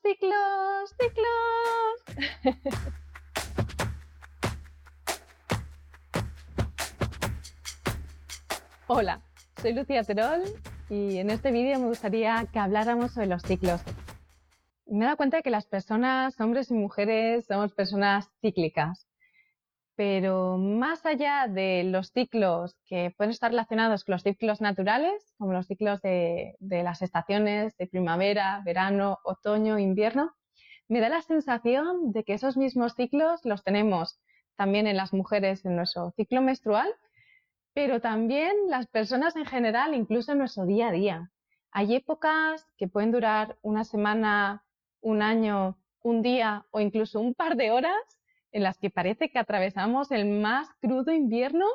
Ciclos, ciclos. Hola, soy Lucía Terol y en este vídeo me gustaría que habláramos sobre los ciclos. Me he dado cuenta de que las personas, hombres y mujeres, somos personas cíclicas. Pero más allá de los ciclos que pueden estar relacionados con los ciclos naturales, como los ciclos de, las estaciones de primavera, verano, otoño, invierno, me da la sensación de que esos mismos ciclos los tenemos también en las mujeres en nuestro ciclo menstrual, pero también las personas en general, incluso en nuestro día a día. Hay épocas que pueden durar una semana, un año, un día o incluso un par de horas en las que parece que atravesamos el más crudo invierno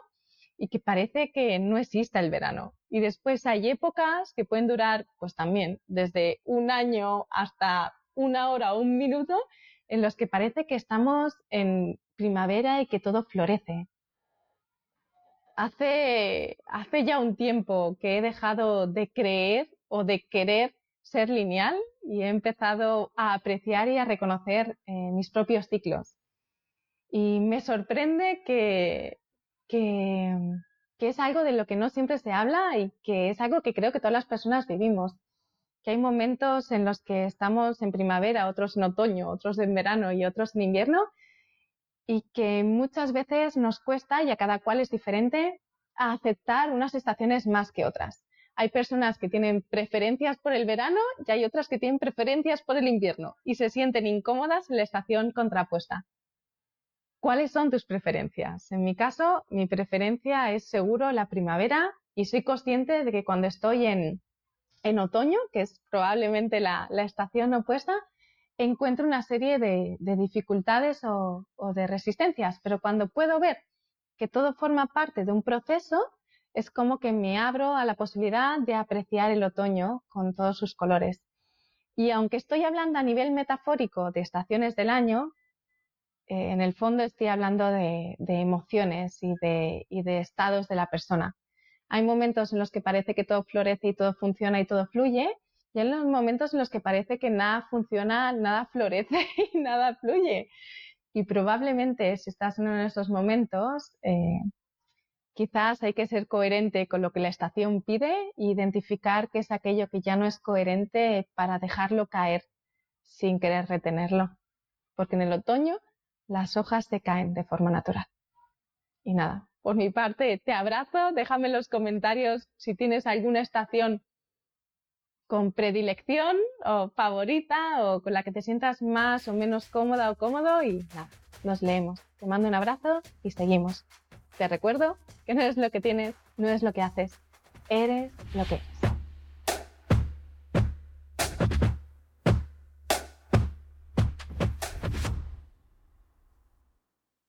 y que parece que no existe el verano. Y después hay épocas que pueden durar, pues también, desde un año hasta una hora o un minuto, en los que parece que estamos en primavera y que todo florece. Hace, hace ya un tiempo que he dejado de creer o de querer ser lineal y he empezado a apreciar y a reconocer eh, mis propios ciclos. Y me sorprende que, que, es algo de lo que no siempre se habla y que es algo que creo que todas las personas vivimos. Que hay momentos en los que estamos en primavera, otros en otoño, otros en verano y otros en invierno, y que muchas veces nos cuesta, y a cada cual es diferente, aceptar unas estaciones más que otras. Hay personas que tienen preferencias por el verano y hay otras que tienen preferencias por el invierno y se sienten incómodas en la estación contrapuesta. ¿Cuáles son tus preferencias? En mi caso, mi preferencia es seguro la primavera y soy consciente de que cuando estoy en, en otoño, que es probablemente la, la estación opuesta, encuentro una serie de, de dificultades o, o, de resistencias, pero cuando puedo ver que todo forma parte de un proceso, es como que me abro a la posibilidad de apreciar el otoño con todos sus colores. Y aunque estoy hablando a nivel metafórico de estaciones del año, eh, en el fondo estoy hablando de, emociones y de, estados de la persona. Hay momentos en los que parece que todo florece y todo funciona y todo fluye, y hay los momentos en los que parece que nada funciona, nada florece y nada fluye. Y probablemente si estás en uno de esos momentos, eh, quizás hay que ser coherente con lo que la estación pide e identificar qué es aquello que ya no es coherente para dejarlo caer sin querer retenerlo. Porque en el otoño las hojas se caen de forma natural. Y nada, por mi parte te abrazo, déjame en los comentarios si tienes alguna estación con predilección o favorita o con la que te sientas más o menos cómoda o cómodo y nada, nos leemos. Te mando un abrazo y seguimos. Te recuerdo que no es lo que tienes, no es lo que haces, eres lo que eres.